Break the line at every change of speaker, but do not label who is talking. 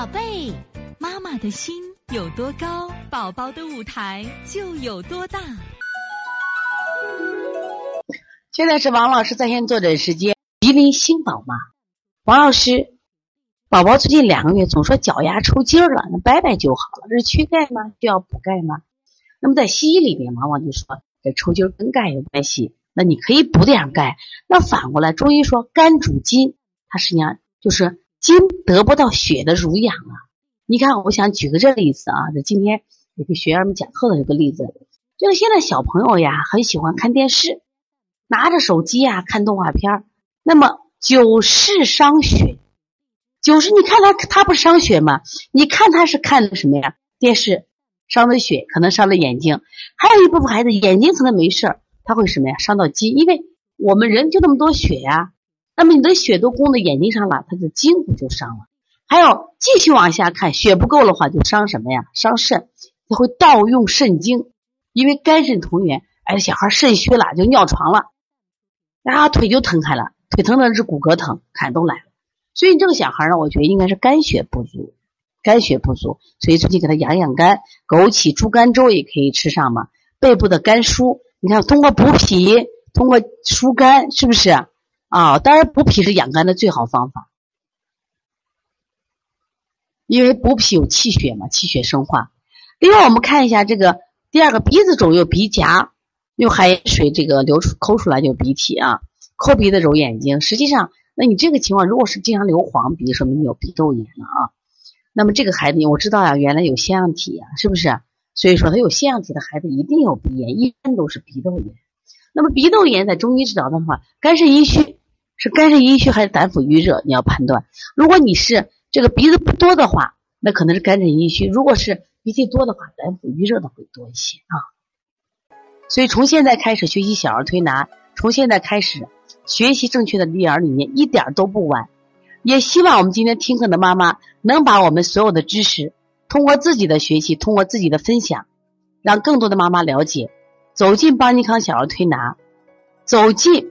宝贝，妈妈的心有多高，宝宝的舞台就有多大。
现在是王老师在线坐诊时间。吉林新宝妈，王老师，宝宝最近两个月总说脚丫抽筋了，那掰掰就好了，这是缺钙吗？需要补钙吗？那么在西医里面，往往就说这抽筋跟钙有关系，那你可以补点钙。那反过来，中医说肝主筋，它实际上就是筋得不到血的濡养啊。你看，我想举个这个例子啊，在今天也给学员们讲课的这个例子，就是现在小朋友呀，很喜欢看电视，拿着手机呀看动画片那么久视伤血，久视你看他他不伤血吗？你看他是看的什么呀？电视伤的血，可能伤了眼睛。还有一部分孩子眼睛可能没事，他会什么呀？伤到筋，因为我们人就那么多血呀。那么你的血都供到眼睛上了，他的筋骨就伤了。还有继续往下看，血不够的话就伤什么呀？伤肾，他会盗用肾精，因为肝肾同源。哎，小孩肾虚了就尿床了，然后腿就疼开了。腿疼的是骨骼疼，看都来了。所以这个小孩呢，我觉得应该是肝血不足，肝血不足。所以最近给他养养肝，枸杞猪肝粥也可以吃上嘛。背部的肝疏，你看通过补脾，通过疏肝，是不是？啊当然补脾是养肝的最好方法，因为补脾有气血嘛，气血生化。另外我们看一下这个第二个鼻子肿有鼻夹，有海水这个流出抠出来就鼻涕啊。抠鼻子揉眼睛，实际上，那你这个情况如果是经常流黄鼻，说明你有鼻窦炎了啊。那么这个孩子，我知道呀，原来有腺样体呀，是不是？所以说他有腺样体的孩子一定有鼻炎，一般都是鼻窦炎。那么鼻窦炎在中医治疗的话，肝肾阴虚是肝肾阴虚还是胆腑郁热？你要判断。如果你是这个鼻子不多的话，那可能是肝肾阴虚；如果是鼻涕多的话，胆腑郁热的会多一些啊。所以从现在开始学习小儿推拿，从现在开始。学习正确的育儿理念一点都不晚，也希望我们今天听课的妈妈能把我们所有的知识通过自己的学习，通过自己的分享，让更多的妈妈了解，走进邦尼康小儿推拿，走进